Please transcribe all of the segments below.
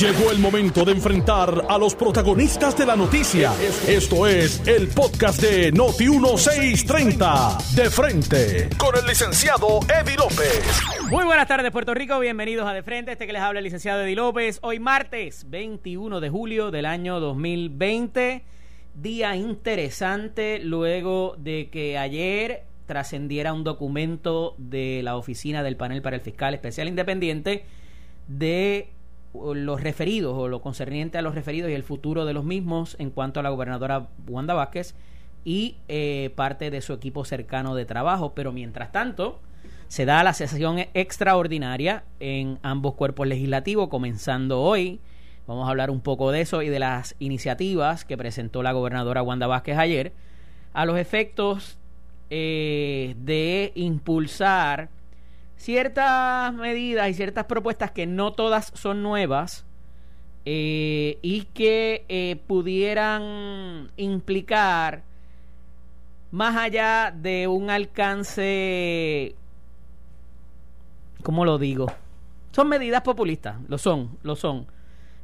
Llegó el momento de enfrentar a los protagonistas de la noticia. Esto es el podcast de Noti 1630. De frente con el licenciado Eddie López. Muy buenas tardes, Puerto Rico. Bienvenidos a De Frente. Este que les habla el licenciado Eddie López. Hoy martes 21 de julio del año 2020. Día interesante luego de que ayer trascendiera un documento de la oficina del panel para el fiscal especial independiente de los referidos o lo concerniente a los referidos y el futuro de los mismos en cuanto a la gobernadora Wanda Vázquez y eh, parte de su equipo cercano de trabajo. Pero mientras tanto, se da la sesión extraordinaria en ambos cuerpos legislativos, comenzando hoy. Vamos a hablar un poco de eso y de las iniciativas que presentó la gobernadora Wanda Vázquez ayer a los efectos eh, de impulsar ciertas medidas y ciertas propuestas que no todas son nuevas eh, y que eh, pudieran implicar más allá de un alcance, ¿cómo lo digo? Son medidas populistas, lo son, lo son.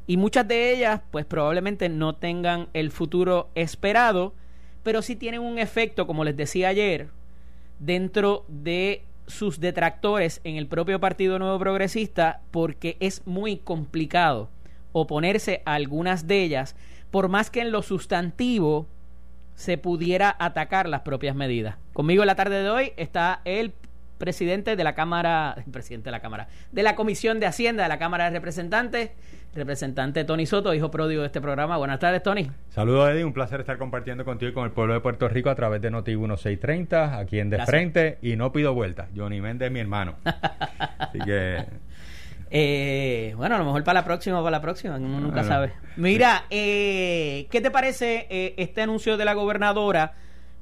Y muchas de ellas, pues probablemente no tengan el futuro esperado, pero sí tienen un efecto, como les decía ayer, dentro de sus detractores en el propio Partido Nuevo Progresista porque es muy complicado oponerse a algunas de ellas, por más que en lo sustantivo se pudiera atacar las propias medidas. Conmigo en la tarde de hoy está el presidente de la Cámara, presidente de la Cámara, de la Comisión de Hacienda de la Cámara de Representantes, representante Tony Soto, hijo pródigo de este programa. Buenas tardes, Tony. Saludos, Eddie. Un placer estar compartiendo contigo y con el pueblo de Puerto Rico a través de Noti 1630, aquí en De Frente. Y no pido vuelta. Johnny Méndez, mi hermano. Así que. Eh, bueno, a lo mejor para la próxima, para la próxima, uno nunca sabe. Mira, eh, ¿qué te parece eh, este anuncio de la gobernadora?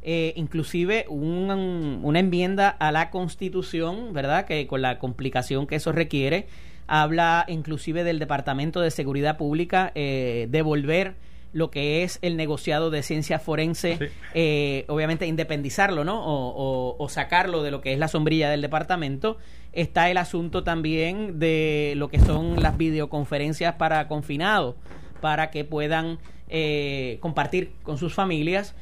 Eh, inclusive un, una enmienda a la Constitución, ¿verdad? Que con la complicación que eso requiere, habla inclusive del Departamento de Seguridad Pública eh, devolver lo que es el negociado de ciencia forense, eh, obviamente independizarlo, ¿no? O, sacarlo de lo que es la sombrilla del departamento. Está el asunto también de lo que son las videoconferencias para confinados, para que puedan eh, compartir con sus familias.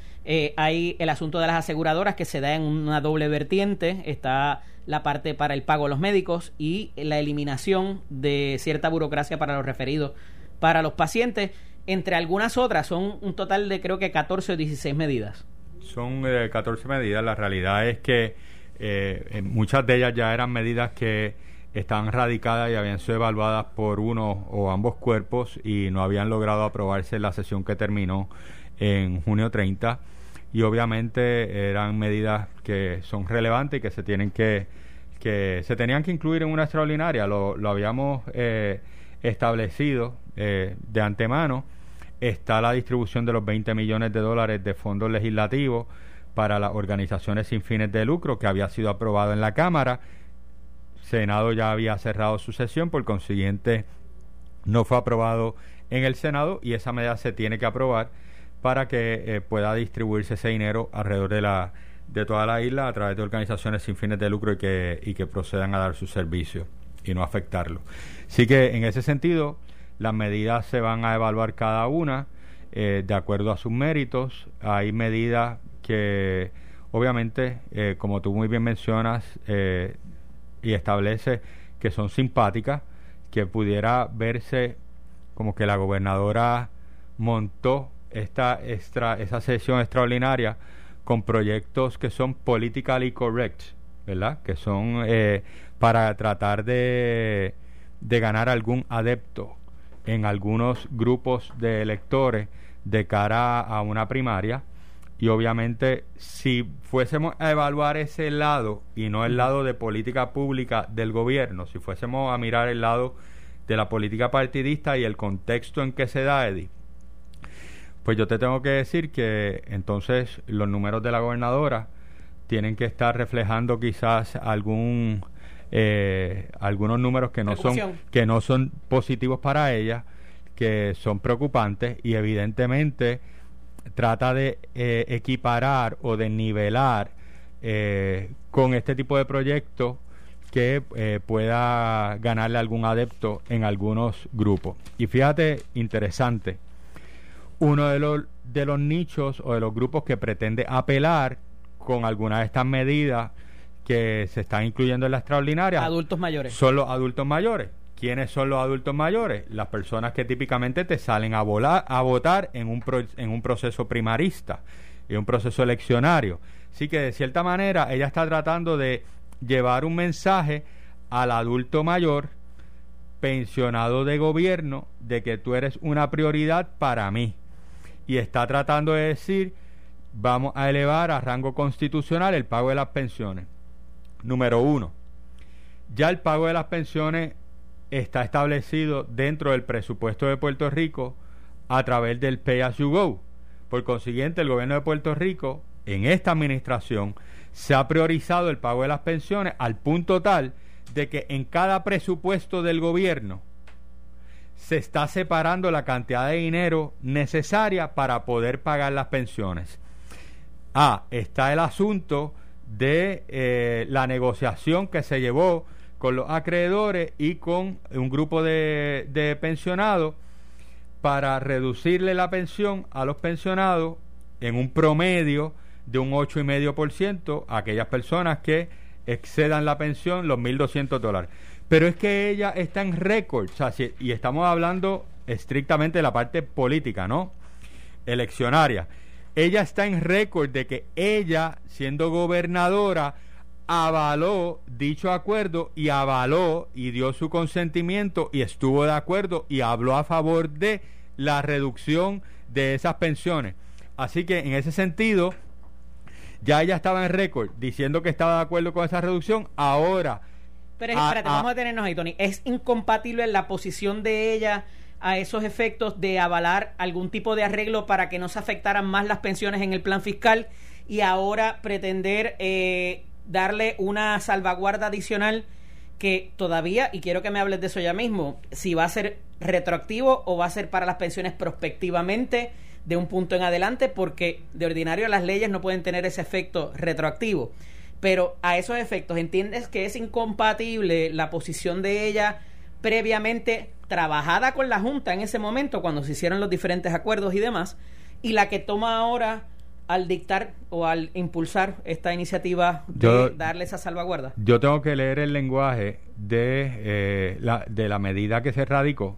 Hay el asunto de las aseguradoras que se da en una doble vertiente. Está la parte para el pago a los médicos y la eliminación de cierta burocracia para los referidos para los pacientes, entre algunas otras, son un total de creo que 14 o 16 medidas. Son 14 eh, medidas, la realidad es que eh, muchas de ellas ya eran medidas que estaban radicadas y habían sido evaluadas por uno o ambos cuerpos y no habían logrado aprobarse en la sesión que terminó en junio 30 y obviamente eran medidas que son relevantes y que se tienen que que se tenían que incluir en una extraordinaria. Lo, lo habíamos eh, establecido eh, de antemano. Está la distribución de los 20 millones de dólares de fondos legislativos para las organizaciones sin fines de lucro que había sido aprobado en la Cámara. Senado ya había cerrado su sesión por consiguiente no fue aprobado en el Senado y esa medida se tiene que aprobar para que eh, pueda distribuirse ese dinero alrededor de la de toda la isla a través de organizaciones sin fines de lucro y que, y que procedan a dar su servicio y no afectarlo. Así que en ese sentido, las medidas se van a evaluar cada una eh, de acuerdo a sus méritos. Hay medidas que, obviamente, eh, como tú muy bien mencionas y establece que son simpáticas, que pudiera verse como que la gobernadora montó esta extra, esa sesión extraordinaria con proyectos que son politically correct, ¿verdad? Que son eh, para tratar de, de ganar algún adepto en algunos grupos de electores de cara a una primaria. Y obviamente, si fuésemos a evaluar ese lado y no el lado de política pública del gobierno, si fuésemos a mirar el lado de la política partidista y el contexto en que se da, Eddie, pues yo te tengo que decir que entonces los números de la gobernadora tienen que estar reflejando quizás algún eh, algunos números que no son que no son positivos para ella, que son preocupantes y evidentemente trata de eh, equiparar o de nivelar eh, con este tipo de proyectos que eh, pueda ganarle algún adepto en algunos grupos. Y fíjate, interesante, uno de los, de los nichos o de los grupos que pretende apelar con algunas de estas medidas que se están incluyendo en la extraordinaria. Adultos mayores. Son los adultos mayores. ¿Quiénes son los adultos mayores? Las personas que típicamente te salen a, volar, a votar en un, en un proceso primarista, en un proceso eleccionario. Así que de cierta manera ella está tratando de llevar un mensaje al adulto mayor pensionado de gobierno de que tú eres una prioridad para mí. Y está tratando de decir, vamos a elevar a rango constitucional el pago de las pensiones. Número uno, ya el pago de las pensiones está establecido dentro del presupuesto de Puerto Rico a través del Pay As You Go. Por consiguiente, el gobierno de Puerto Rico, en esta administración, se ha priorizado el pago de las pensiones al punto tal de que en cada presupuesto del gobierno se está separando la cantidad de dinero necesaria para poder pagar las pensiones. Ah, está el asunto de eh, la negociación que se llevó con los acreedores y con un grupo de, de pensionados para reducirle la pensión a los pensionados en un promedio de un 8,5% a aquellas personas que excedan la pensión los 1.200 dólares. Pero es que ella está en récord, y estamos hablando estrictamente de la parte política, ¿no? Eleccionaria ella está en récord de que ella, siendo gobernadora, avaló dicho acuerdo y avaló y dio su consentimiento y estuvo de acuerdo y habló a favor de la reducción de esas pensiones. Así que en ese sentido, ya ella estaba en récord diciendo que estaba de acuerdo con esa reducción. Ahora. Pero espérate, vamos a tenernos ahí, Tony. ¿Es incompatible la posición de ella? a esos efectos de avalar algún tipo de arreglo para que no se afectaran más las pensiones en el plan fiscal y ahora pretender eh, darle una salvaguarda adicional que todavía, y quiero que me hables de eso ya mismo, si va a ser retroactivo o va a ser para las pensiones prospectivamente de un punto en adelante, porque de ordinario las leyes no pueden tener ese efecto retroactivo. Pero a esos efectos, ¿entiendes que es incompatible la posición de ella previamente trabajada con la Junta en ese momento, cuando se hicieron los diferentes acuerdos y demás, y la que toma ahora al dictar o al impulsar esta iniciativa de darle esa salvaguarda? Yo tengo que leer el lenguaje de, eh, la, de la medida que se radicó.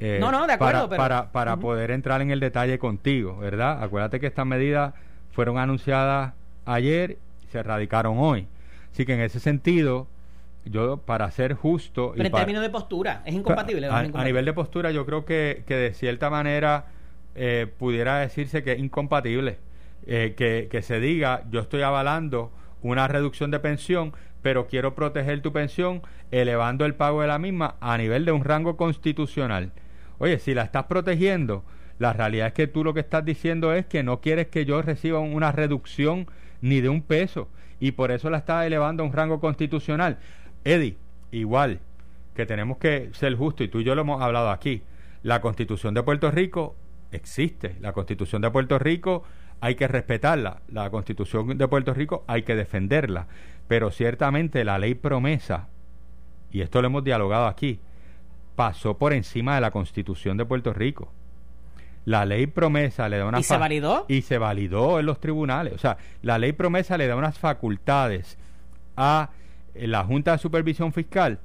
Eh, no, no, de acuerdo. Para, para, poder entrar en el detalle contigo, ¿verdad? Acuérdate que estas medidas fueron anunciadas ayer, se radicaron hoy. Así que en ese sentido, yo para ser justo... Pero en términos de postura, ¿es incompatible? A, nivel de postura yo creo que, que de cierta manera eh, pudiera decirse que es incompatible. Eh, que, que se diga, yo estoy avalando una reducción de pensión, pero quiero proteger tu pensión elevando el pago de la misma a nivel de un rango constitucional. Oye, si la estás protegiendo, la realidad es que tú lo que estás diciendo es que no quieres que yo reciba una reducción ni de un peso y por eso la estás elevando a un rango constitucional. Eddie, igual que tenemos que ser justos, y tú y yo lo hemos hablado aquí, la constitución de Puerto Rico existe, la constitución de Puerto Rico hay que respetarla, la constitución de Puerto Rico hay que defenderla, pero ciertamente la ley promesa, y esto lo hemos dialogado aquí, pasó por encima de la constitución de Puerto Rico. La ley promesa le da unas... ¿Y se validó? Y se validó en los tribunales. O sea, la ley promesa le da unas facultades a la Junta de Supervisión Fiscal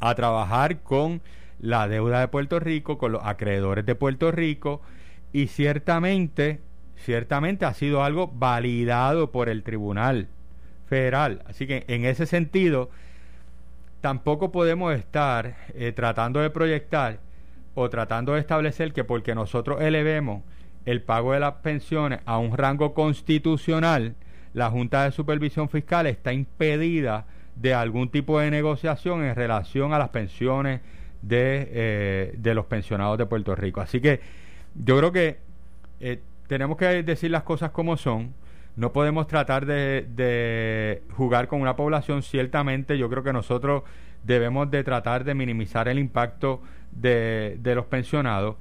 a trabajar con la deuda de Puerto Rico, con los acreedores de Puerto Rico y ciertamente, ciertamente ha sido algo validado por el Tribunal Federal. Así que en ese sentido, tampoco podemos estar eh, tratando de proyectar o tratando de establecer que porque nosotros elevemos el pago de las pensiones a un rango constitucional, la Junta de Supervisión Fiscal está impedida de algún tipo de negociación en relación a las pensiones de, eh, de los pensionados de Puerto Rico. Así que yo creo que eh, tenemos que decir las cosas como son. No podemos tratar de, de, jugar con una población. Ciertamente yo creo que nosotros debemos de tratar de minimizar el impacto de, de los pensionados.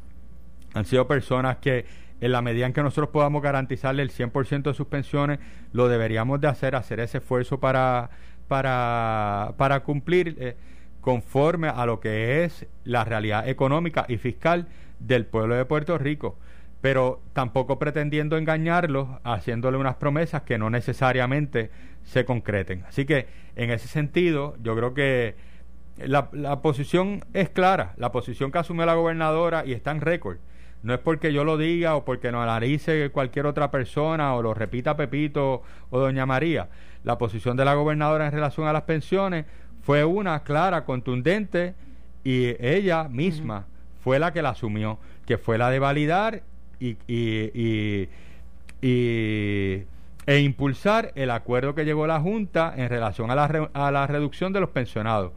Han sido personas que en la medida en que nosotros podamos garantizarle el 100% de sus pensiones, lo deberíamos de hacer, hacer ese esfuerzo para para, para cumplir eh, conforme a lo que es la realidad económica y fiscal del pueblo de Puerto Rico, pero tampoco pretendiendo engañarlos, haciéndole unas promesas que no necesariamente se concreten. Así que en ese sentido, yo creo que la, la posición es clara, la posición que asumió la gobernadora y está en récord. No es porque yo lo diga o porque lo analice cualquier otra persona o lo repita Pepito o Doña María. La posición de la gobernadora en relación a las pensiones fue una clara, contundente y ella misma fue la que la asumió, que fue la de validar y, y, y, e impulsar el acuerdo que llegó la Junta en relación a la, a la reducción de los pensionados.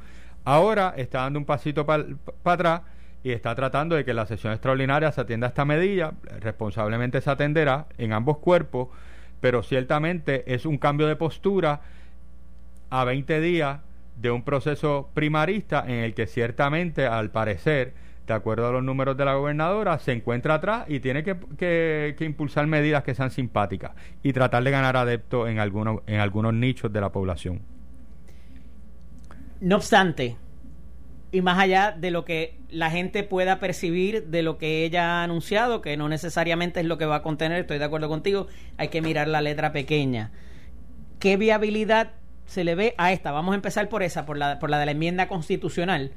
Ahora está dando un pasito para atrás y está tratando de que la sesión extraordinaria se atienda a esta medida, responsablemente se atenderá en ambos cuerpos, pero ciertamente es un cambio de postura a 20 días de un proceso primarista en el que ciertamente, al parecer, de acuerdo a los números de la gobernadora, se encuentra atrás y tiene que, que, impulsar medidas que sean simpáticas y tratar de ganar adeptos en en algunos nichos de la población. No obstante, y más allá de lo que la gente pueda percibir de lo que ella ha anunciado, que no necesariamente es lo que va a contener, estoy de acuerdo contigo, hay que mirar la letra pequeña. ¿Qué viabilidad se le ve a esta? Vamos a empezar por esa, por la, por la de la enmienda constitucional,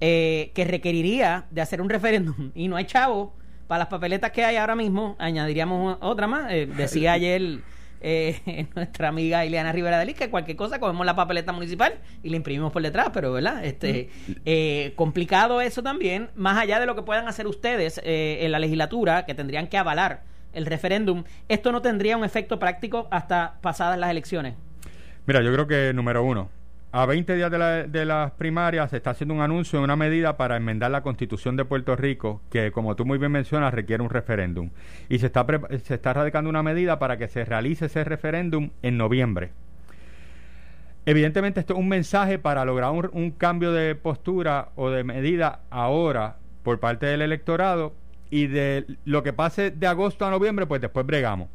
eh, que requeriría de hacer un referéndum y no hay chavo para las papeletas que hay ahora mismo, añadiríamos otra más, eh, decía ayer eh, nuestra amiga Ileana Rivera de Liz, que cualquier cosa cogemos la papeleta municipal y la imprimimos por detrás, pero ¿verdad? Este, eh, complicado eso también, más allá de lo que puedan hacer ustedes eh, en la legislatura, que tendrían que avalar el referéndum, esto no tendría un efecto práctico hasta pasadas las elecciones. Mira, yo creo que número uno, a 20 días de, las primarias se está haciendo un anuncio de una medida para enmendar la constitución de Puerto Rico que, como tú muy bien mencionas, requiere un referéndum. Y se está, se está radicando una medida para que se realice ese referéndum en noviembre. Evidentemente esto es un mensaje para lograr un, un cambio de postura o de medida ahora por parte del electorado y de lo que pase de agosto a noviembre, pues después bregamos.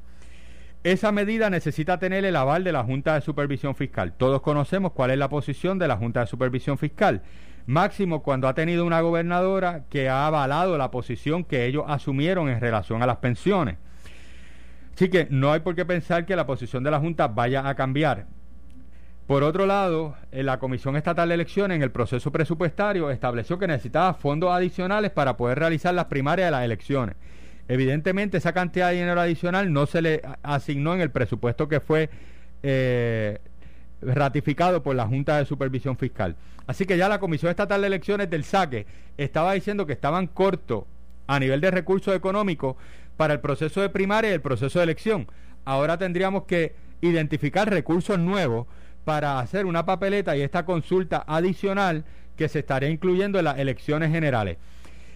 Esa medida necesita tener el aval de la Junta de Supervisión Fiscal. Todos conocemos cuál es la posición de la Junta de Supervisión Fiscal. Máximo cuando ha tenido una gobernadora que ha avalado la posición que ellos asumieron en relación a las pensiones. Así que no hay por qué pensar que la posición de la Junta vaya a cambiar. Por otro lado, en la Comisión Estatal de Elecciones, en el proceso presupuestario, estableció que necesitaba fondos adicionales para poder realizar las primarias de las elecciones. Evidentemente esa cantidad de dinero adicional no se le asignó en el presupuesto que fue eh, ratificado por la Junta de Supervisión Fiscal. Así que ya la Comisión Estatal de Elecciones del SAQUE estaba diciendo que estaban cortos a nivel de recursos económicos para el proceso de primaria y el proceso de elección. Ahora tendríamos que identificar recursos nuevos para hacer una papeleta y esta consulta adicional que se estaría incluyendo en las elecciones generales.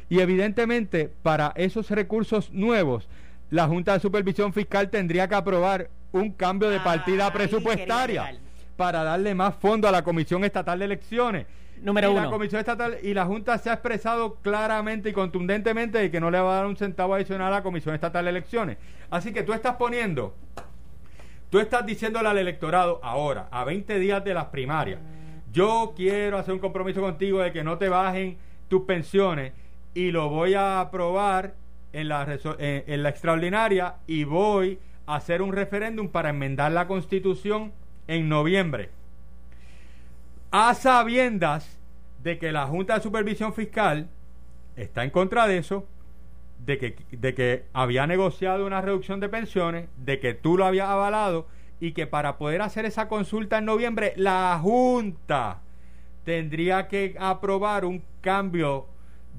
Y evidentemente, para esos recursos nuevos, la Junta de Supervisión Fiscal tendría que aprobar un cambio de partida presupuestaria para darle más fondo a la Comisión Estatal de Elecciones. Número y uno. La Comisión Estatal y la Junta se ha expresado claramente y contundentemente de que no le va a dar un centavo adicional a la Comisión Estatal de Elecciones. Así que tú estás poniendo, tú estás diciéndole al electorado ahora, a 20 días de las primarias, yo quiero hacer un compromiso contigo de que no te bajen tus pensiones y lo voy a aprobar en la, en, la extraordinaria y voy a hacer un referéndum para enmendar la constitución en noviembre. A sabiendas de que la Junta de Supervisión Fiscal está en contra de eso, de que, de que había negociado una reducción de pensiones, de que tú lo habías avalado y que para poder hacer esa consulta en noviembre la Junta tendría que aprobar un cambio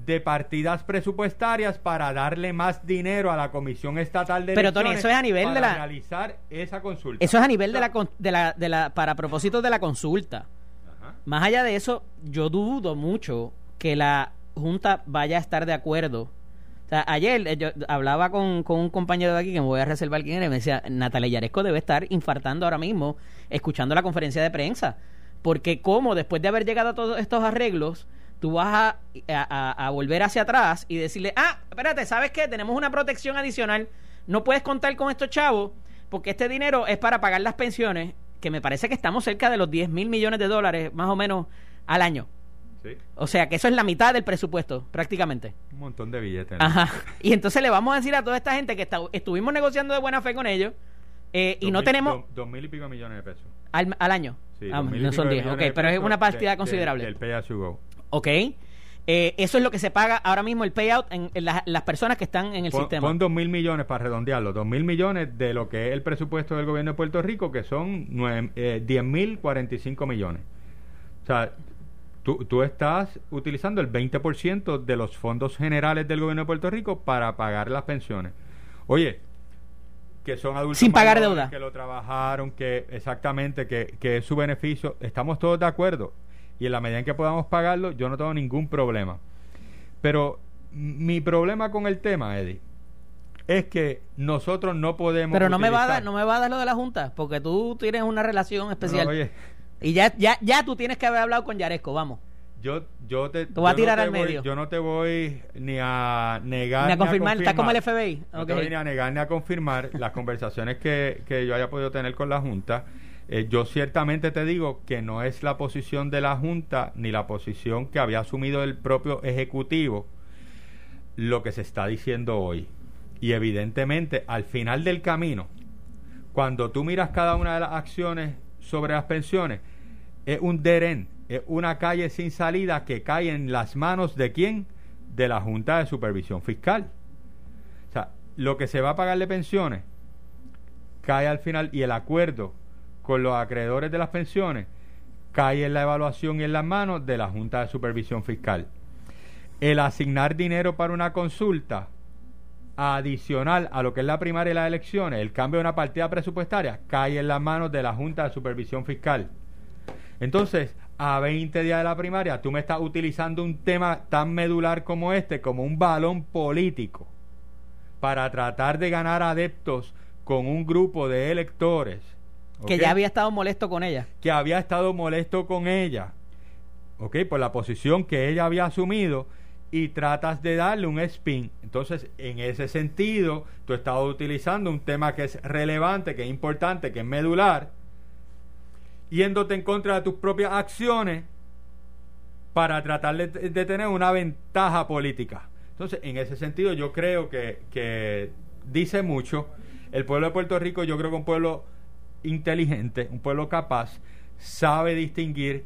de partidas presupuestarias para darle más dinero a la Comisión Estatal de Pero Tony, eso es a nivel de la realizar esa consulta. Eso es a nivel de la, de la de la para propósitos de la consulta. Más allá de eso, yo dudo mucho que la junta vaya a estar de acuerdo. O sea, ayer eh, yo hablaba con, con un compañero de aquí que me voy a reservar quién era y me decía, Natalia Yaresco debe estar infartando ahora mismo escuchando la conferencia de prensa. Porque como después de haber llegado a todos estos arreglos, tú vas a, volver hacia atrás y decirle, ah, espérate, ¿sabes qué? Tenemos una protección adicional, no puedes contar con estos chavos porque este dinero es para pagar las pensiones, que me parece que estamos cerca de los 10 mil millones de dólares, más o menos, al año. Sí. O sea, que eso es la mitad del presupuesto, prácticamente. Un montón de billetes. ¿no? Ajá. Y entonces le vamos a decir a toda esta gente que está- estuvimos negociando de buena fe con ellos eh, y no mil- tenemos Dos, dos mil y pico millones de pesos. al, al año. Sí, Ah, no son de 10, ok, pero es una de- considerable. Del pay as you go. Ok. Eh, eso es lo que se paga ahora mismo el payout en, en las- las personas que están en el Pon, sistema. pon dos mil millones para redondearlo, dos mil millones de lo que es el presupuesto del gobierno de Puerto Rico, que son nueve- eh, diez mil cuarenta y cinco millones. O sea, tú, tú estás utilizando el 20% de los fondos generales del gobierno de Puerto Rico para pagar las pensiones. Oye, que son adultos Sin pagar mayores, deuda. que lo trabajaron, que exactamente, que, que es su beneficio, estamos todos de acuerdo. Y en la medida en que podamos pagarlo, yo no tengo ningún problema. Pero mi problema con el tema, Eddie, es que nosotros no podemos. pero no me va a dar, no me va a dar lo de la junta, porque tú tienes una relación especial. No, oye, y ya, ya, ya tú tienes que haber hablado con Yaresco, vamos. yo, yo te. Te voy a no tirar al voy- medio. Yo no te voy ni a negar. Ni a confirmar, está como el FBI. No Ok. te voy ni a negar ni a confirmar las conversaciones que, que yo haya podido tener con la Junta. Eh, yo ciertamente te digo que no es la posición de la Junta ni la posición que había asumido el propio Ejecutivo lo que se está diciendo hoy. Y evidentemente, al final del camino, cuando tú miras cada una de las acciones sobre las pensiones, es un derén, es una calle sin salida que cae en las manos de quién? De la Junta de Supervisión Fiscal. O sea, lo que se va a pagar de pensiones cae al final y el acuerdo con los acreedores de las pensiones cae en la evaluación y en las manos de la Junta de Supervisión Fiscal. El asignar dinero para una consulta adicional a lo que es la primaria y las elecciones, el cambio de una partida presupuestaria, cae en las manos de la Junta de Supervisión Fiscal. Entonces, a 20 días de la primaria, tú me estás utilizando un tema tan medular como este, como un balón político, para tratar de ganar adeptos con un grupo de electores. Que ya había estado molesto con ella. que había estado molesto con ella, ¿ok? Por la posición que ella había asumido y tratas de darle un spin. Entonces, en ese sentido, tú estabas utilizando un tema que es relevante, que es importante, que es medular, yéndote en contra de tus propias acciones para tratar de, de tener una ventaja política. Entonces, en ese sentido, yo creo que, que dice mucho. El pueblo de Puerto Rico, yo creo que un pueblo inteligente, un pueblo capaz, sabe distinguir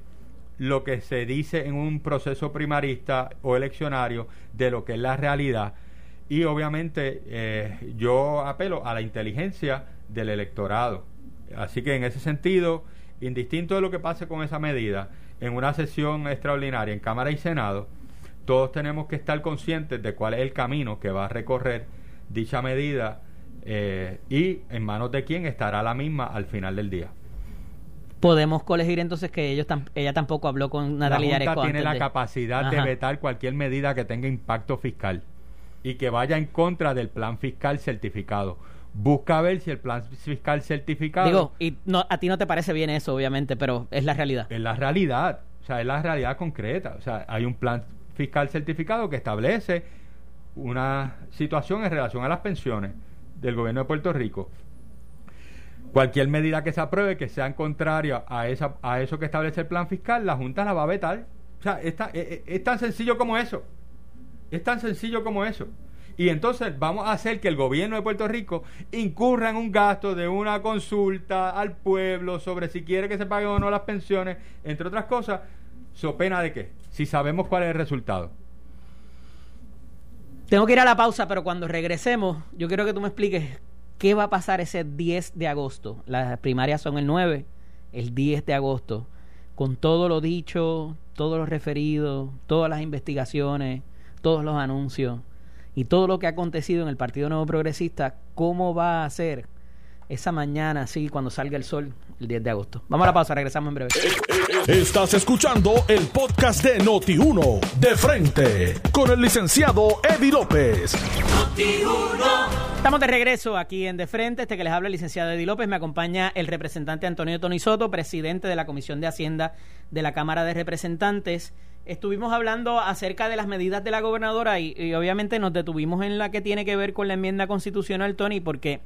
lo que se dice en un proceso primarista o eleccionario de lo que es la realidad. Y obviamente eh, yo apelo a la inteligencia del electorado. Así que en ese sentido, indistinto de lo que pase con esa medida, en una sesión extraordinaria en Cámara y Senado, todos tenemos que estar conscientes de cuál es el camino que va a recorrer dicha medida eh, y en manos de quién estará la misma al final del día. Podemos colegir entonces que ellos tam- ella tampoco habló con La Natalia Junta Yaresco tiene la de- capacidad de vetar cualquier medida que tenga impacto fiscal y que vaya en contra del plan fiscal certificado. Busca ver si el plan fiscal certificado Digo, y no, a ti no te parece bien eso, obviamente, pero es la realidad. es la realidad, o sea, es la realidad concreta. O sea, hay un plan fiscal certificado que establece una situación en relación a las pensiones del gobierno de Puerto Rico. Cualquier medida que se apruebe que sea en contraria a, esa, a eso que establece el plan fiscal, la Junta la va a vetar. O sea, es, es- es tan sencillo como eso. Es tan sencillo como eso. Y entonces vamos a hacer que el gobierno de Puerto Rico incurra en un gasto de una consulta al pueblo sobre si quiere que se paguen o no las pensiones, entre otras cosas, so pena de qué, si sabemos cuál es el resultado. Tengo que ir a la pausa, pero cuando regresemos, yo quiero que tú me expliques qué va a pasar ese 10 de agosto. Las primarias son el 9, el 10 de agosto, con todo lo dicho, todos los referidos, todas las investigaciones, todos los anuncios y todo lo que ha acontecido en el Partido Nuevo Progresista, ¿cómo va a ser esa mañana así cuando salga el sol el 10 de agosto? Vamos a la pausa, regresamos en breve. Estás escuchando el podcast de Noti1 de frente con el licenciado Eddie López. Estamos de regreso aquí en De Frente. Este que les habla el licenciado Eddie López. Me acompaña el representante Antonio Tony Soto, presidente de la Comisión de Hacienda de la Cámara de Representantes. Estuvimos hablando acerca de las medidas de la gobernadora y, y obviamente nos detuvimos en la que tiene que ver con la enmienda constitucional, Tony, porque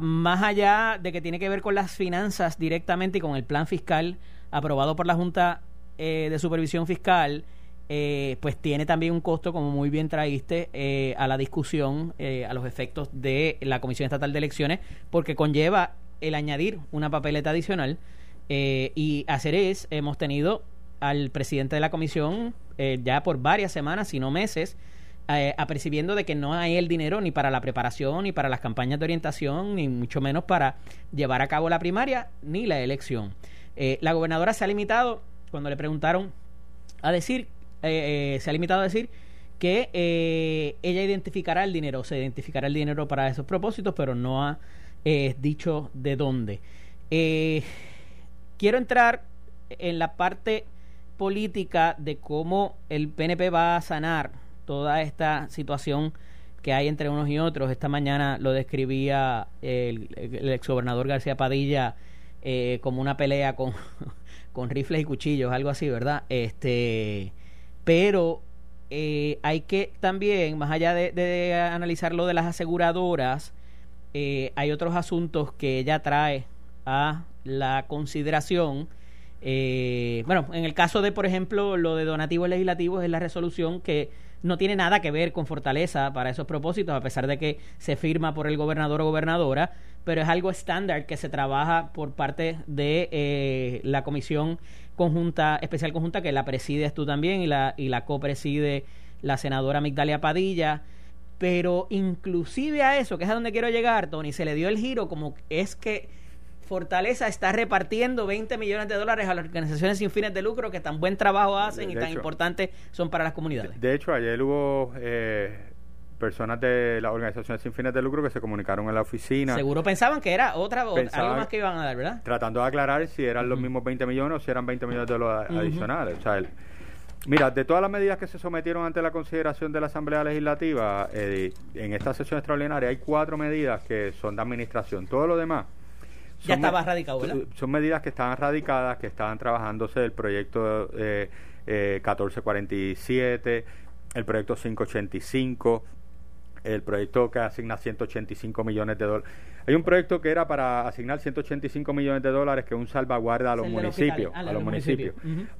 más allá de que tiene que ver con las finanzas directamente y con el plan fiscal aprobado por la Junta eh, de Supervisión Fiscal, eh, pues tiene también un costo, como muy bien traíste, eh, a la discusión, a los efectos de la Comisión Estatal de Elecciones, porque conlleva el añadir una papeleta adicional. y hacer es, hemos tenido al presidente de la comisión ya por varias semanas, si no meses, eh, apercibiendo de que no hay el dinero ni para la preparación, ni para las campañas de orientación, ni mucho menos para llevar a cabo la primaria, ni la elección. Eh, la gobernadora se ha limitado, cuando le preguntaron, a decir, eh, se ha limitado a decir que ella identificará el dinero, se identificará el dinero para esos propósitos, pero no ha dicho de dónde. quiero entrar en la parte política de cómo el PNP va a sanar toda esta situación que hay entre unos y otros. Esta mañana lo describía el, el exgobernador García Padilla eh, como una pelea con, con rifles y cuchillos, algo así, ¿verdad? Este, pero eh, hay que también, más allá de, analizar lo de las aseguradoras, eh, hay otros asuntos que ella trae a la consideración. bueno, en el caso de, por ejemplo, lo de donativos legislativos es la resolución que no tiene nada que ver con Fortaleza para esos propósitos, a pesar de que se firma por el gobernador o gobernadora, pero es algo estándar que se trabaja por parte de eh, la comisión conjunta, especial conjunta, que la presides tú también y la, y la copreside la senadora Migdalia Padilla. Pero inclusive a eso, que es a donde quiero llegar, Tony, se le dio el giro como es que Fortaleza está repartiendo 20 millones de dólares a las organizaciones sin fines de lucro que tan buen trabajo hacen y tan importantes son para las comunidades. De, hecho, ayer hubo eh, personas de las organizaciones sin fines de lucro que se comunicaron en la oficina. Seguro pensaban que era otra, algo más que iban a dar, ¿verdad? Tratando de aclarar si eran los mismos 20 millones o si eran 20 millones de dólares adicionales. O sea, Mira, de todas las medidas que se sometieron ante la consideración de la Asamblea Legislativa, eh, en esta sesión extraordinaria hay cuatro medidas que son de administración. Todo lo demás ya estaba radicado, ¿verdad? Son medidas que estaban radicadas, que estaban trabajándose el proyecto eh, 1447, eh, el proyecto 585, el proyecto que asigna 185 millones de dólares. Hay un proyecto que era para asignar 185 millones de dólares que es un salvaguarda a los municipios. A, los municipios.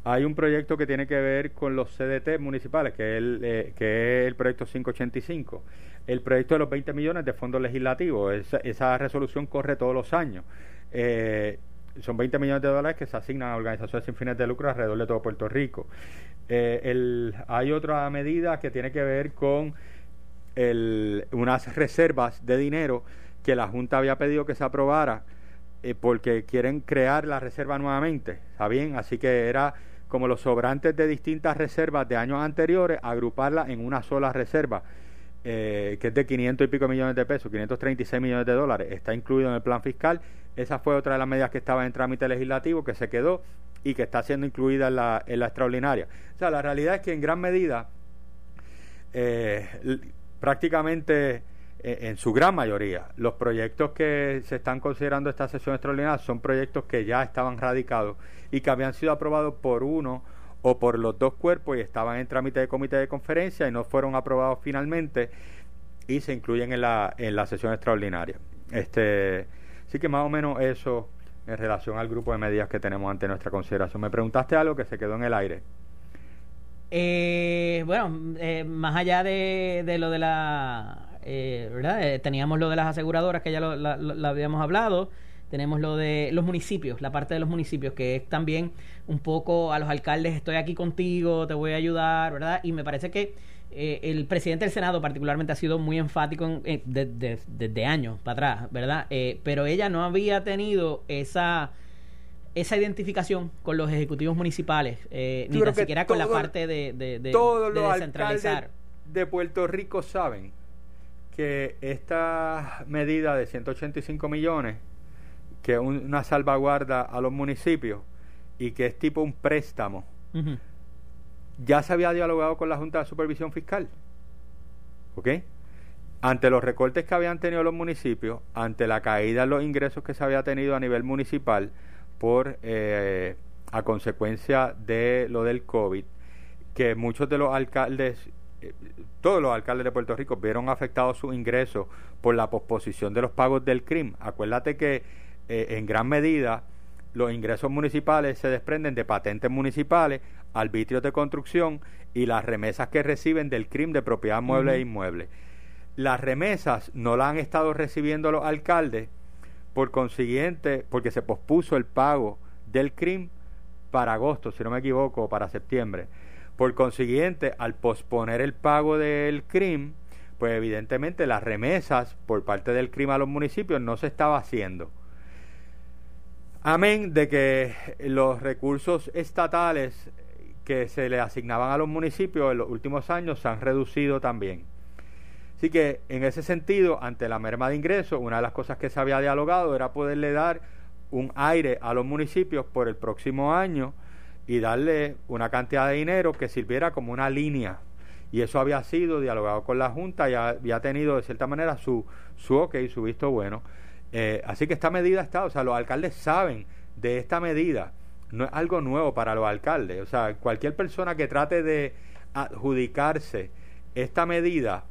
Hay un proyecto que tiene que ver con los CDT municipales, que es el, eh, que es el proyecto 585. El proyecto de los 20 millones de fondos legislativos. Esa, esa resolución corre todos los años. Eh, son 20 millones de dólares que se asignan a organizaciones sin fines de lucro alrededor de todo Puerto Rico. Eh, el, hay otra medida que tiene que ver con el, unas reservas de dinero que la Junta había pedido que se aprobara eh, porque quieren crear la reserva nuevamente, ¿está bien? Así que era como los sobrantes de distintas reservas de años anteriores, agruparla en una sola reserva, eh, que es de 500 y pico millones de pesos, 536 millones de dólares, está incluido en el plan fiscal. Esa fue otra de las medidas que estaba en trámite legislativo, que se quedó y que está siendo incluida en la, en la extraordinaria. O sea, la realidad es que en gran medida eh, prácticamente eh, en su gran mayoría, los proyectos que se están considerando esta sesión extraordinaria son proyectos que ya estaban radicados y que habían sido aprobados por uno o por los dos cuerpos y estaban en trámite de comité de conferencia y no fueron aprobados finalmente y se incluyen en la, en la sesión extraordinaria. Este, sí que más o menos eso en relación al grupo de medidas que tenemos ante nuestra consideración. Me preguntaste algo que se quedó en el aire. Eh, bueno, eh, más allá de, de, lo de la... Eh, ¿verdad? Eh, teníamos lo de las aseguradoras que ya lo, habíamos hablado. Tenemos lo de los municipios, la parte de los municipios, que es también un poco a los alcaldes, estoy aquí contigo, te voy a ayudar, ¿verdad? Y me parece que el presidente del Senado particularmente ha sido muy enfático desde años para atrás, ¿verdad? pero ella no había tenido esa esa identificación con los ejecutivos municipales, eh, ni tan siquiera con la parte de, de, de, todos los descentralizar. de Puerto Rico saben que esta medida de 185 millones, que es una salvaguarda a los municipios y que es tipo un préstamo, ya se había dialogado con la Junta de Supervisión Fiscal. ¿Ok? Ante los recortes que habían tenido los municipios, ante la caída de los ingresos que se había tenido a nivel municipal, por eh, a consecuencia de lo del COVID, que muchos de los alcaldes eh, todos los alcaldes de Puerto Rico vieron afectados sus ingresos por la posposición de los pagos del CRIM. Acuérdate que eh, en gran medida los ingresos municipales se desprenden de patentes municipales, arbitrios de construcción y las remesas que reciben del CRIM de propiedad mueble e inmueble. Las remesas no las han estado recibiendo los alcaldes, por consiguiente, porque se pospuso el pago del CRIM para agosto, si no me equivoco, para septiembre. Por consiguiente, al posponer el pago del CRIM, pues evidentemente las remesas por parte del CRIM a los municipios no se estaba haciendo. Amén de que los recursos estatales que se le asignaban a los municipios en los últimos años se han reducido también. Así que en ese sentido, ante la merma de ingresos, una de las cosas que se había dialogado era poderle dar un aire a los municipios por el próximo año y darle una cantidad de dinero que sirviera como una línea. Y eso había sido dialogado con la Junta y había tenido de cierta manera su, su ok, su visto bueno. Eh, así que esta medida está, o sea, los alcaldes saben de esta medida. No es algo nuevo para los alcaldes. O sea, cualquier persona que trate de adjudicarse esta medida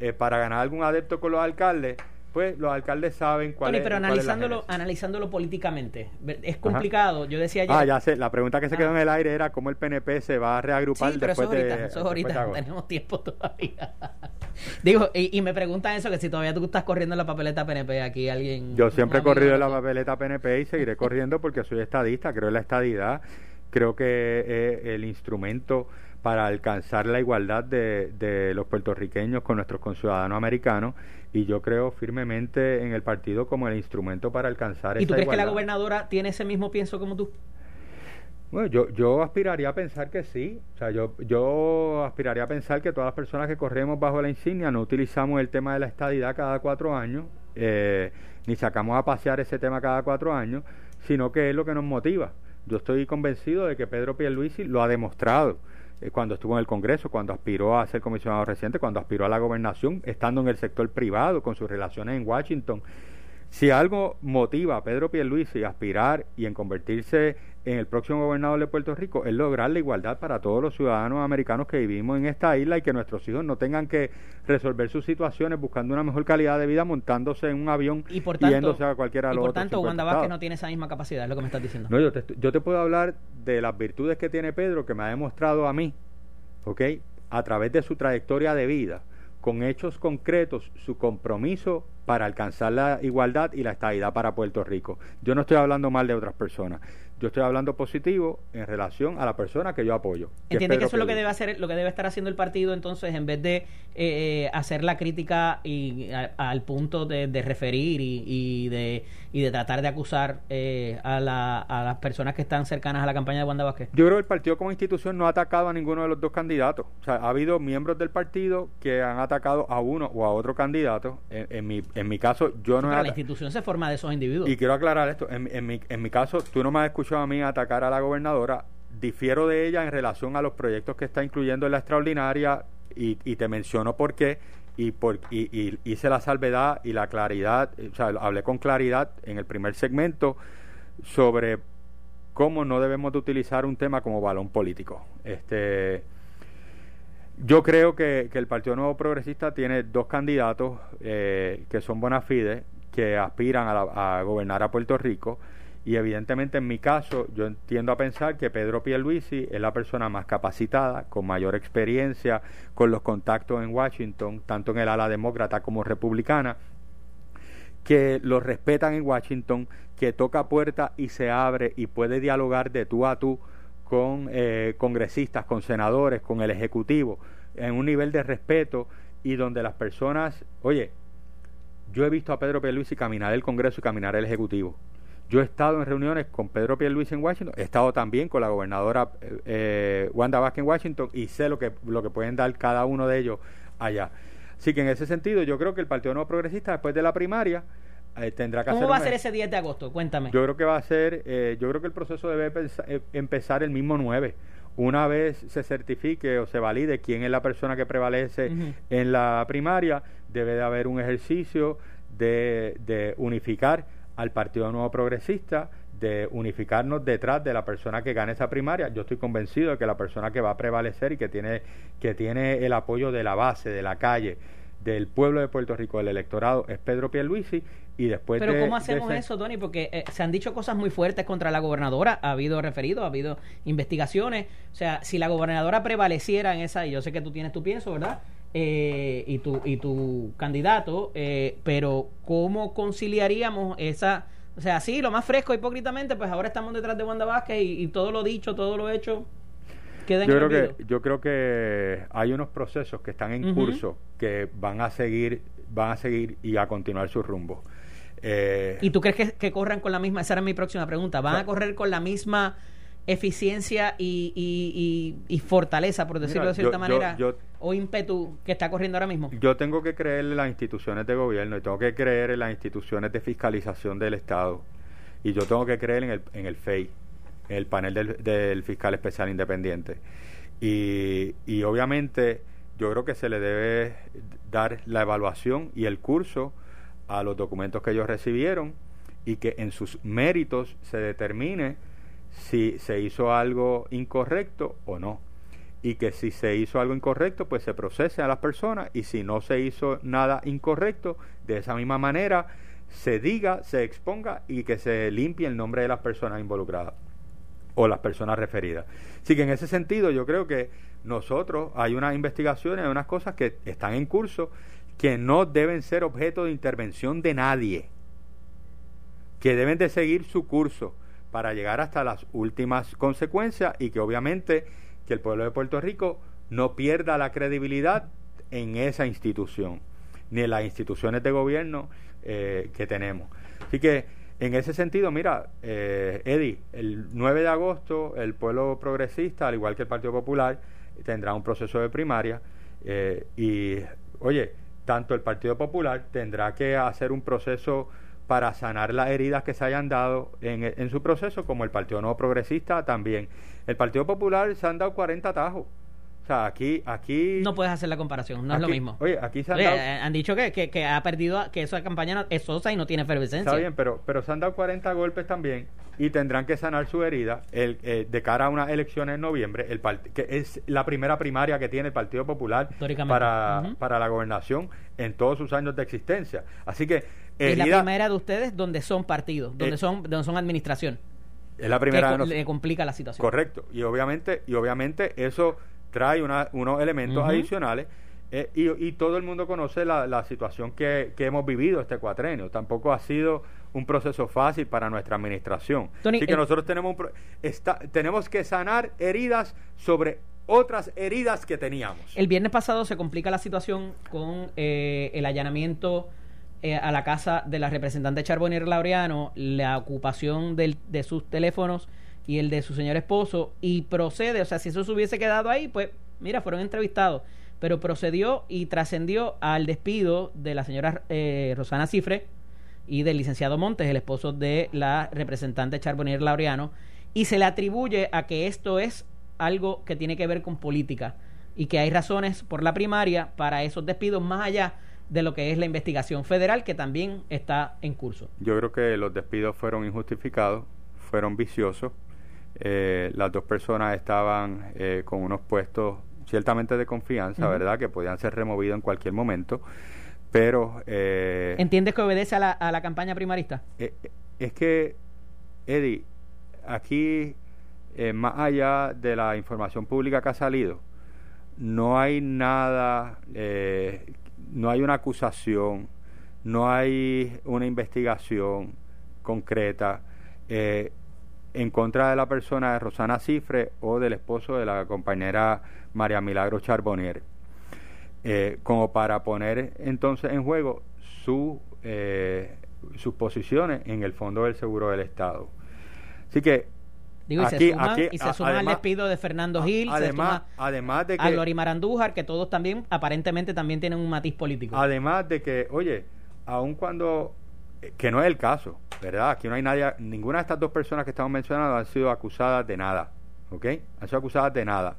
eh, para ganar algún adepto con los alcaldes, pues los alcaldes saben cuál es. pero analizándolo, analizándolo políticamente, es complicado. Yo decía ya. Ah, ya sé. La pregunta que se quedó en el aire era cómo el PNP se va a reagrupar después eso ahorita, de. Eso ahorita, tenemos tiempo todavía. Digo, y, me preguntan eso, que si todavía tú estás corriendo en la papeleta PNP, aquí alguien... Yo siempre he corrido en la papeleta PNP y seguiré corriendo porque soy estadista, creo en la estadidad, creo que es el instrumento para alcanzar la igualdad de, de los puertorriqueños con nuestros conciudadanos americanos y yo creo firmemente en el partido como el instrumento para alcanzar esa igualdad. ¿Y tú crees que la gobernadora tiene ese mismo pienso como tú? Bueno, yo, yo aspiraría a pensar que sí. O sea, yo, yo aspiraría a pensar que todas las personas que corremos bajo la insignia no utilizamos el tema de la estadidad cada cuatro años, eh, ni sacamos a pasear ese tema cada cuatro años, sino que es lo que nos motiva. Yo estoy convencido de que Pedro Pierluisi lo ha demostrado eh, cuando estuvo en el Congreso, cuando aspiró a ser comisionado reciente, cuando aspiró a la gobernación, estando en el sector privado, con sus relaciones en Washington. Si algo motiva a Pedro Pierluisi a aspirar y en convertirse en el próximo gobernador de Puerto Rico es lograr la igualdad para todos los ciudadanos americanos que vivimos en esta isla y que nuestros hijos no tengan que resolver sus situaciones buscando una mejor calidad de vida montándose en un avión y por tanto, yéndose a cualquiera de los y por tanto Wanda Vázquez no tiene esa misma capacidad es lo que me estás diciendo no yo te, yo te puedo hablar de las virtudes que tiene Pedro que me ha demostrado a mí ¿ok? a través de su trayectoria de vida con hechos concretos su compromiso para alcanzar la igualdad y la estabilidad para Puerto Rico. Yo no estoy hablando mal de otras personas. Yo estoy hablando positivo en relación a la persona que yo apoyo. ¿Entiende que eso es lo que debe hacer, lo que debe estar haciendo el partido entonces en vez de eh, eh, hacer la crítica y al punto de, referir y, de y de tratar de acusar eh, a, las personas que están cercanas a la campaña de Wanda Vázquez? Yo creo que el partido como institución no ha atacado a ninguno de los dos candidatos. O sea, ha habido miembros del partido que han atacado a uno o a otro candidato. En, mi, en mi caso, yo no... Pero la institución se forma de esos individuos. Y quiero aclarar esto. En, en, mi, en mi caso, tú no me has escuchado a mí atacar a la gobernadora, difiero de ella en relación a los proyectos que está incluyendo en la extraordinaria y, te menciono por qué y, por, hice la salvedad y la claridad, o sea, hablé con claridad en el primer segmento sobre cómo no debemos de utilizar un tema como balón político. Este, yo creo que, el Partido Nuevo Progresista tiene dos candidatos eh, que son bona fide, que aspiran a, a gobernar a Puerto Rico y evidentemente en mi caso yo entiendo a pensar que Pedro Pierluisi es la persona más capacitada, con mayor experiencia, con los contactos en Washington, tanto en el ala demócrata como republicana, que lo respetan en Washington, que toca puerta y se abre y puede dialogar de tú a tú con eh, congresistas, con senadores, con el Ejecutivo, en un nivel de respeto y donde las personas, oye, yo he visto a Pedro Pierluisi caminar el Congreso y caminar el Ejecutivo yo he estado en reuniones con Pedro Pierluisi en Washington, he estado también con la gobernadora eh, Wanda Vázquez en Washington y sé lo que, lo que pueden dar cada uno de ellos allá. Así que en ese sentido yo creo que el Partido Nuevo Progresista después de la primaria eh, tendrá que ¿Cómo va a ser ese 10 de agosto? Cuéntame. Yo creo que va a ser, eh, yo creo que el proceso debe empezar el mismo 9. Una vez se certifique o se valide quién es la persona que prevalece en la primaria, debe de haber un ejercicio de, de unificar al Partido Nuevo Progresista, de unificarnos detrás de la persona que gane esa primaria. Yo estoy convencido de que la persona que va a prevalecer y que tiene, que tiene el apoyo de la base, de la calle, del pueblo de Puerto Rico, del electorado, es Pedro Pierluisi y después Pero ¿cómo hacemos eso, Tony? Porque eh, se han dicho cosas muy fuertes contra la gobernadora, ha habido referido, ha habido investigaciones. O sea, si la gobernadora prevaleciera en esa, y yo sé que tú tienes tu pienso, ¿verdad? Eh, y, tu, y tu candidato, eh, pero ¿cómo conciliaríamos esa... O sea, sí, lo más fresco, hipócritamente, pues ahora estamos detrás de Wanda Vázquez y, todo lo dicho, todo lo hecho queda en yo creo que Yo creo que hay unos procesos que están en curso que van a seguir van a seguir y a continuar su rumbo. Eh, ¿Y tú crees que, corran con la misma? Esa era mi próxima pregunta. ¿Van a correr con la misma eficiencia y, y, fortaleza, por decirlo de cierta manera, o ímpetu que está corriendo ahora mismo? Yo tengo que creer en las instituciones de gobierno y tengo que creer en las instituciones de fiscalización del Estado. Y yo tengo que creer en el, en el FEI, en el panel del, del fiscal especial independiente. Y, y obviamente yo creo que se le debe dar la evaluación y el curso a los documentos que ellos recibieron y que en sus méritos se determine si se hizo algo incorrecto o no. Y que si se hizo algo incorrecto, pues se procese a las personas y si no se hizo nada incorrecto, de esa misma manera se diga, se exponga y que se limpie el nombre de las personas involucradas o las personas referidas. Así que en ese sentido yo creo que nosotros hay unas investigaciones, hay unas cosas que están en curso que no deben ser objeto de intervención de nadie, que deben de seguir su curso para llegar hasta las últimas consecuencias y que obviamente que el pueblo de Puerto Rico no pierda la credibilidad en esa institución, ni en las instituciones de gobierno eh, que tenemos. Así que en ese sentido, mira, eh, Eddie, el 9 de agosto el pueblo progresista, al igual que el Partido Popular, tendrá un proceso de primaria eh, y, oye, tanto el Partido Popular tendrá que hacer un proceso para sanar las heridas que se hayan dado en, en su proceso, como el Partido No Progresista también. El Partido Popular se han dado 40 atajos aquí, aquí... No puedes hacer la comparación, no es lo mismo. Oye, aquí se han, eh, han dicho que, que, ha perdido, que esa campaña es sosa y no tiene efervescencia. Está bien, pero, pero se han dado 40 golpes también y tendrán que sanar su herida el, eh, de cara a unas elecciones en noviembre, el que es la primera primaria que tiene el Partido Popular para, para la gobernación en todos sus años de existencia. Así que... es la primera de ustedes donde son partidos, donde, eh, son, donde son administración. Es la primera que le complica la situación. Correcto. Y obviamente, y obviamente eso trae unos elementos adicionales eh, y, todo el mundo conoce la, situación que, hemos vivido este cuatrenio. Tampoco ha sido un proceso fácil para nuestra administración. Así que nosotros tenemos, tenemos que sanar heridas sobre otras heridas que teníamos. El viernes pasado se complica la situación con eh, el allanamiento eh, a la casa de la representante Charbonnier Laureano, la ocupación de sus teléfonos y el de su señor esposo y procede, o sea, si eso se hubiese quedado ahí, pues mira, fueron entrevistados, pero procedió y trascendió al despido de la señora eh, Rosana Cifre y del licenciado Montes, el esposo de la representante Charbonnier Laureano, y se le atribuye a que esto es algo que tiene que ver con política y que hay razones por la primaria para esos despidos. Más allá de lo que es la investigación federal que también está en curso. Yo creo que los despidos fueron injustificados, fueron viciosos eh, las dos personas estaban eh, con unos puestos ciertamente de confianza, ¿verdad? Que podían ser removidos en cualquier momento, pero... Eh, ¿Entiendes que obedece a la, a la campaña primarista? es que, Eddie, aquí, más allá de la información pública que ha salido, no hay nada, no hay una acusación, no hay una investigación concreta. Eh, en contra de la persona de Rosana Cifre o del esposo de la compañera María Milagro Charbonnier, eh, como para poner entonces en juego eh, sus posiciones en el Fondo del Seguro del Estado. Así que Digo, aquí, y se suman, y se suman al despido de Fernando Gil, además, además de que, a Lori Marandújar, que todos también, aparentemente, también tienen un matiz político. Además de que, oye, aun cuando que no es el caso, ¿verdad? Aquí no hay nadie, ninguna de estas dos personas que estamos mencionando han sido acusadas de nada, ¿ok? Han sido acusadas de nada.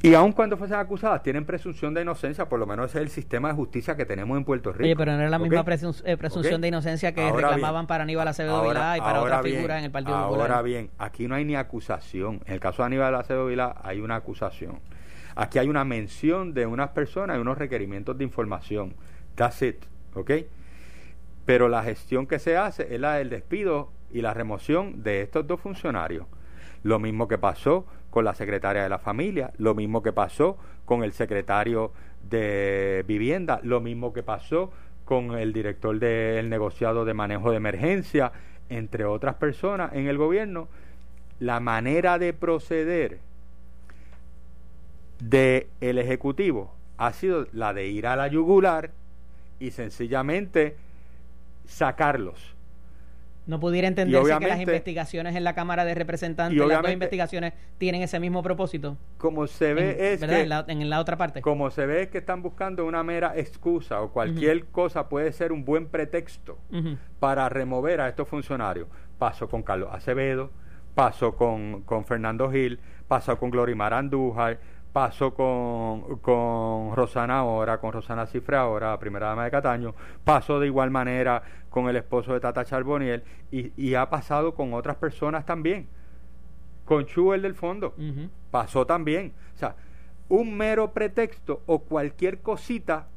Y aun cuando fuesen acusadas, tienen presunción de inocencia, por lo menos ese es el sistema de justicia que tenemos en Puerto Rico. Oye, pero no es la misma eh, presunción de inocencia que reclamaban para Aníbal Acevedo Vilá y para otras figuras en el Partido ahora Popular. Ahora bien, aquí no hay ni acusación. En el caso de Aníbal Acevedo Vilá hay una acusación. Aquí hay una mención de unas personas y unos requerimientos de información. That's it, ¿ok? Pero la gestión que se hace es la del despido y la remoción de estos dos funcionarios. Lo mismo que pasó con la secretaria de la familia, lo mismo que pasó con el secretario de vivienda, lo mismo que pasó con el director del negociado de manejo de emergencia, entre otras personas en el gobierno, la manera de proceder del el Ejecutivo ha sido la de ir a la yugular y sencillamente sacarlos no pudiera entenderse que las investigaciones en la Cámara de Representantes, las dos investigaciones tienen ese mismo propósito. Como se ve en, es que, en, la, otra parte. Como se ve es que están buscando una mera excusa o cualquier cosa puede ser un buen pretexto para remover a estos funcionarios. Pasó con Carlos Acevedo, pasó con, con Fernando Gil, pasó con Glorimar Andújar, pasó con, con Rosana ahora, con Rosana Cifre ahora, primera dama de Cataño, pasó de igual manera con el esposo de Tata Charboniel y, y ha pasado con otras personas también. Con Chu, el del fondo, pasó también. O sea, un mero pretexto o cualquier cosita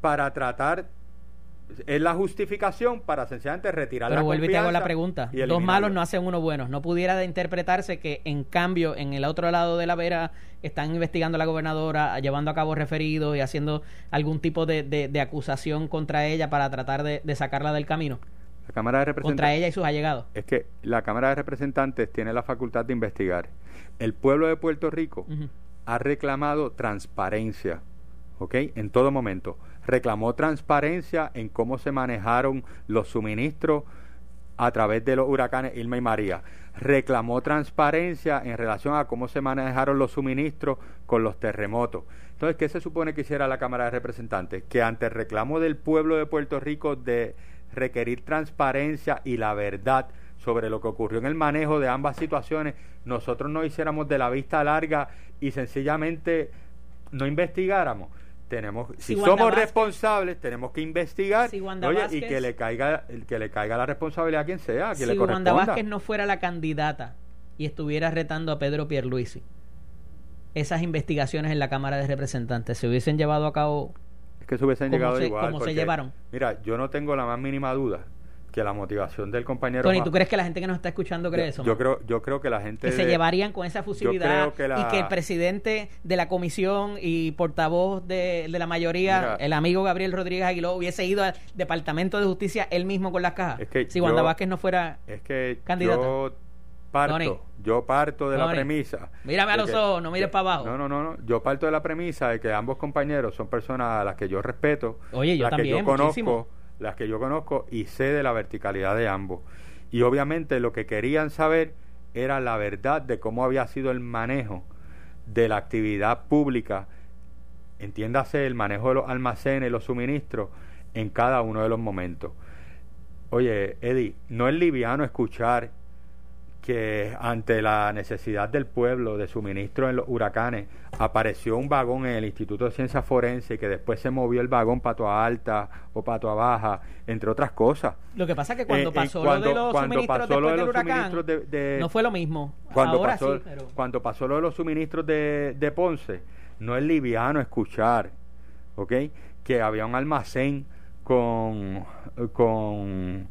para tratar es la justificación para sencillamente retirar Pero la vuelvo y te hago la pregunta. Dos malos no hacen uno bueno. No pudiera interpretarse que en cambio en el otro lado de la vera están investigando a la gobernadora, llevando a cabo referidos y haciendo algún tipo de, de, acusación contra ella para tratar de, sacarla del camino. La Cámara de Representantes. Contra ella y sus allegados. Es que la Cámara de Representantes tiene la facultad de investigar. El pueblo de Puerto Rico ha reclamado transparencia, ¿ok? En todo momento reclamó transparencia en cómo se manejaron los suministros a través de los huracanes Irma y María. Reclamó transparencia en relación a cómo se manejaron los suministros con los terremotos. Entonces, ¿qué se supone que hiciera la Cámara de Representantes? Que ante el reclamo del pueblo de Puerto Rico de requerir transparencia y la verdad sobre lo que ocurrió en el manejo de ambas situaciones, nosotros no hiciéramos de la vista larga y sencillamente no investigáramos tenemos si, somos responsables tenemos que investigar y que le caiga que le caiga la responsabilidad a quien sea a quien si le Wanda Vázquez no fuera la candidata y estuviera retando a Pedro Pierluisi esas investigaciones en la Cámara de Representantes se hubiesen llevado a cabo es que se hubiesen llegado igual como se llevaron. mira yo no tengo la más mínima duda que la motivación del compañero. Tony, ¿tú crees que la gente que nos está escuchando cree eso? Yo creo, yo creo que la gente. Que se llevarían con esa fusividad y que el presidente de la comisión y portavoz de, la mayoría, el amigo Gabriel Rodríguez Aguiló, hubiese ido al Departamento de Justicia él mismo con las cajas. si Wanda Vázquez no fuera es que Yo parto, yo parto de la premisa. Mírame a los ojos, no mires para abajo. No, no, no, no, yo parto de la premisa de que ambos compañeros son personas a las que yo respeto, Oye, yo las también, que yo conozco las que yo conozco, y sé de la verticalidad de ambos. Y obviamente lo que querían saber era la verdad de cómo había sido el manejo de la actividad pública, entiéndase el manejo de los almacenes, los suministros, en cada uno de los momentos. Oye, Eddie, no es liviano escuchar que ante la necesidad del pueblo de suministro en los huracanes apareció un vagón en el Instituto de Ciencias Forenses que después se movió el vagón pato a alta o pato a baja, entre otras cosas. Lo que pasa es que cuando eh, pasó lo de los suministros del huracán, no fue lo mismo. Cuando Ahora pasó, sí, pero... cuando pasó lo de los suministros de, de Ponce, no es liviano escuchar, ¿ok? Que había un almacén con, con,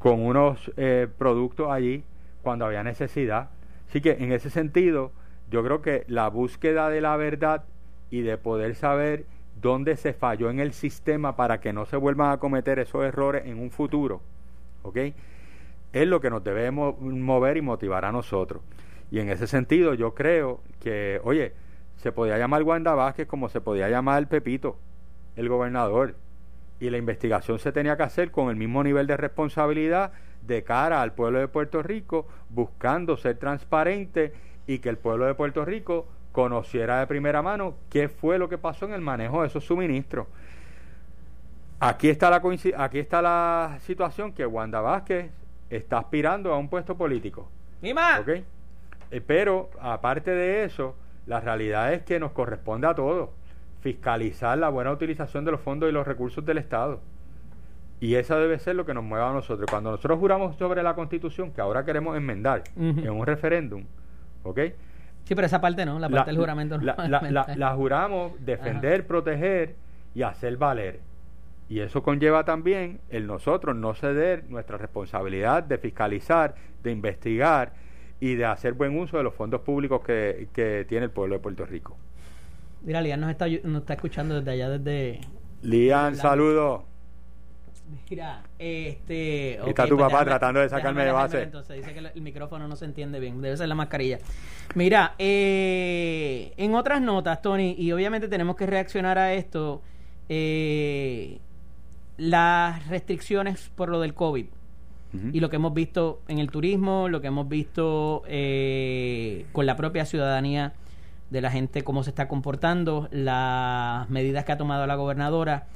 con unos eh, productos allí cuando había necesidad. Así que en ese sentido, yo creo que la búsqueda de la verdad y de poder saber dónde se falló en el sistema para que no se vuelvan a cometer esos errores en un futuro, ¿ok? Es lo que nos debe mover y motivar a nosotros. Y en ese sentido yo creo que, oye, se podía llamar Wanda Vázquez como se podía llamar Pepito, el gobernador. Y la investigación se tenía que hacer con el mismo nivel de responsabilidad de cara al pueblo de Puerto Rico, buscando ser transparente y que el pueblo de Puerto Rico conociera de primera mano qué fue lo que pasó en el manejo de esos suministros. Aquí está la, aquí está la situación que Wanda Vázquez está aspirando a un puesto político. ¡Mima! ¿okay? Eh, pero, aparte de eso, La realidad es que nos corresponde a todos fiscalizar la buena utilización de los fondos y los recursos del Estado. Y eso debe ser lo que nos mueva a nosotros. Cuando nosotros juramos sobre la Constitución, que ahora queremos enmendar en un referéndum, ¿ok? Sí, pero esa parte no, la parte del juramento no. La, juramos defender, proteger y hacer valer. Y eso conlleva también el nosotros no ceder nuestra responsabilidad de fiscalizar, de investigar y de hacer buen uso de los fondos públicos que, que tiene el pueblo de Puerto Rico. Mira, Lian nos está, nos está escuchando desde allá, desde... Lian, saludo. Mira, este... está tu pues papá tratando de sacarme de base. Entonces dice que el, micrófono no se entiende bien, debe ser la mascarilla. Mira, eh, en otras notas, Tony, y obviamente tenemos que reaccionar a esto, eh, las restricciones por lo del COVID y lo que hemos visto en el turismo, lo que hemos visto eh, con la propia ciudadanía de la gente, cómo se está comportando, las medidas que ha tomado la gobernadora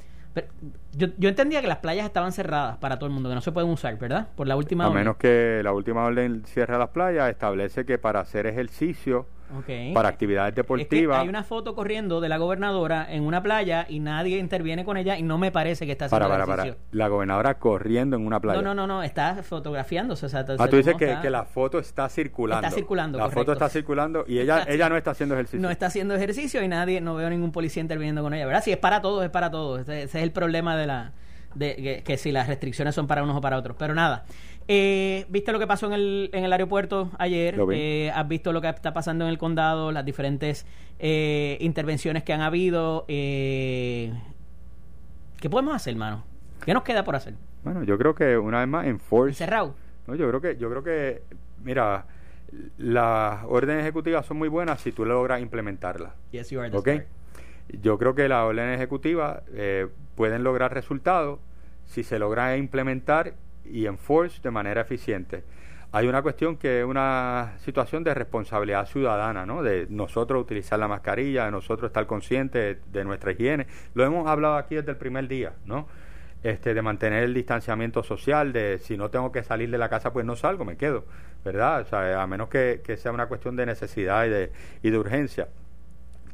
yo, yo entendía que las playas estaban cerradas para todo el mundo, que no se pueden usar, ¿verdad? Por la última A menos que la última orden cierre las playas, establece que para hacer ejercicio para actividades deportivas. hay una foto corriendo de la gobernadora en una playa y nadie interviene con ella y no me parece que está haciendo para, para, Para. La gobernadora corriendo en una playa. No, no, no, no está fotografiándose. O sea, ah, tú dices que, que, la foto está circulando. Está circulando, La foto está circulando y ella, ella no está haciendo ejercicio. No está haciendo ejercicio y nadie, no veo ningún policía interviniendo con ella, ¿verdad? Si es para todos, es para todos. ese es el problema de la de que, si las restricciones son para unos o para otros. Pero nada, eh, ¿viste lo que pasó en el, en el aeropuerto ayer? Eh, ¿Has visto lo que está pasando en el condado? Las diferentes eh, intervenciones que han habido. ¿Qué podemos hacer, hermano? ¿Qué nos queda por hacer? Bueno, yo creo que una vez más en Force. Cerrado. No, yo creo que, yo creo que, mira, las órdenes ejecutivas son muy buenas si tú logras implementarlas. Yes, you are okay? Yo creo que las órdenes ejecutivas eh, pueden lograr resultados si se logra implementar y enforce de manera eficiente. Hay una cuestión que es una situación de responsabilidad ciudadana, ¿no? De nosotros utilizar la mascarilla, de nosotros estar conscientes de, nuestra higiene. Lo hemos hablado aquí desde el primer día, ¿no? Este, de mantener el distanciamiento social, de si no tengo que salir de la casa, pues no salgo, me quedo, ¿verdad? O sea, a menos que, sea una cuestión de necesidad y de, y de urgencia.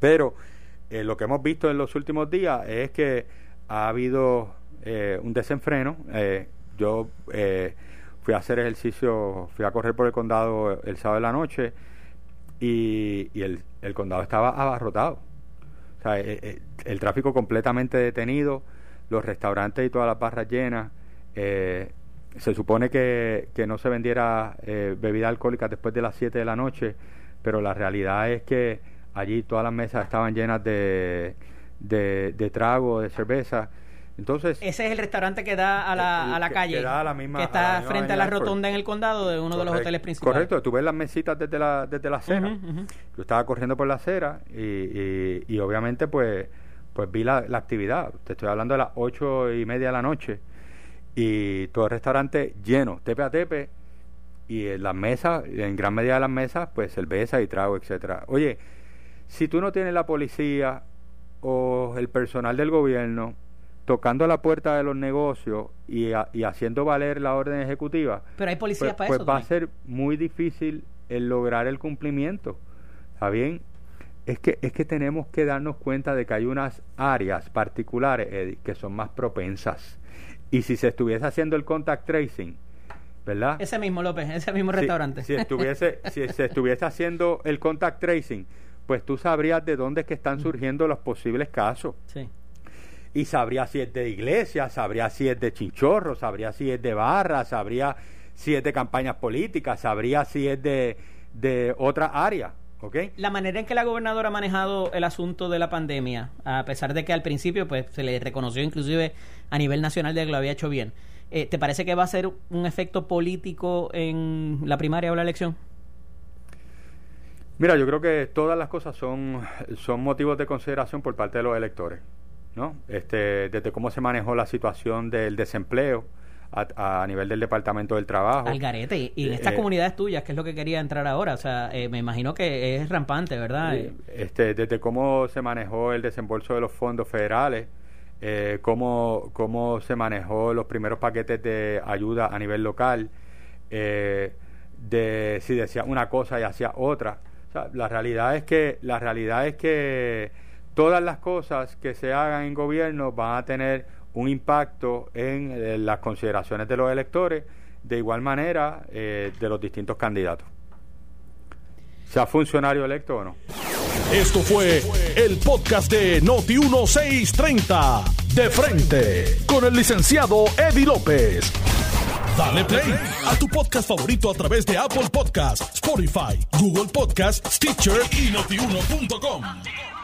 Pero eh, lo que hemos visto en los últimos días es que ha habido eh, un desenfreno. Eh, yo fui a hacer ejercicio, fui a correr por el condado el sábado de la noche y, el, condado estaba abarrotado. O sea, el tráfico completamente detenido, los restaurantes y todas las barras llenas. se supone que, que, no se vendiera bebida alcohólica después de las 7 de la noche, pero la realidad es que allí todas las mesas estaban llenas de, de, trago, de cerveza. Entonces, ese es el restaurante que da a la, a la calle, que, está frente a la rotonda en el condado de uno de los hoteles principales. Correcto, tú ves las mesitas desde la, desde la acera. Yo estaba corriendo por la acera y, y, obviamente pues, pues vi la, la, actividad. Te estoy hablando de las ocho y media de la noche y todo el restaurante lleno, tepe a tepe y en las mesas, en gran medida de las mesas, pues cerveza y trago, etcétera. Oye, si tú no tienes la policía o el personal del gobierno tocando la puerta de los negocios y, haciendo valer la orden ejecutiva, pero hay policías pues, para pues va a ser muy difícil el lograr el cumplimiento. ¿Está bien? Es que, es que tenemos que darnos cuenta de que hay unas áreas particulares, que son más propensas. Y si se estuviese haciendo el contact tracing, ¿verdad? Ese mismo López, ese mismo restaurante. Si, estuviese, si se estuviese haciendo el contact tracing, pues tú sabrías de dónde es que están surgiendo los posibles casos. Sí. Y sabrías si es de iglesia, sabrías si es de chinchorro, sabrías si es de barra, sabría si es de campañas políticas, sabría si es de, de otra área. ¿Okay? La manera en que la gobernadora ha manejado el asunto de la pandemia, a pesar de que al principio pues se le reconoció inclusive a nivel nacional de que lo había hecho bien, eh, ¿te parece que va a ser un efecto político en la primaria o la elección? Mira, yo creo que todas las cosas son, son motivos de consideración por parte de los electores, ¿no? Este, desde cómo se manejó la situación del desempleo a, nivel del Departamento del Trabajo. Al garete, y, en estas eh, comunidades tuyas, que es lo que quería entrar ahora, o sea, eh, me imagino que es rampante, ¿verdad? Este, desde cómo se manejó el desembolso de los fondos federales, eh, cómo, cómo se manejó los primeros paquetes de ayuda a nivel local, de si decía una cosa y hacía otra la realidad es que la realidad es que todas las cosas que se hagan en gobierno van a tener un impacto en, eh, las consideraciones de los electores, de igual manera eh, de los distintos candidatos. Sea funcionario electo o no. Esto fue el podcast de Noti 1630 de frente con el licenciado Eddie López. Dale play a tu podcast favorito a través de Apple Podcasts, Spotify, Google Podcasts, Stitcher y notiuno.com.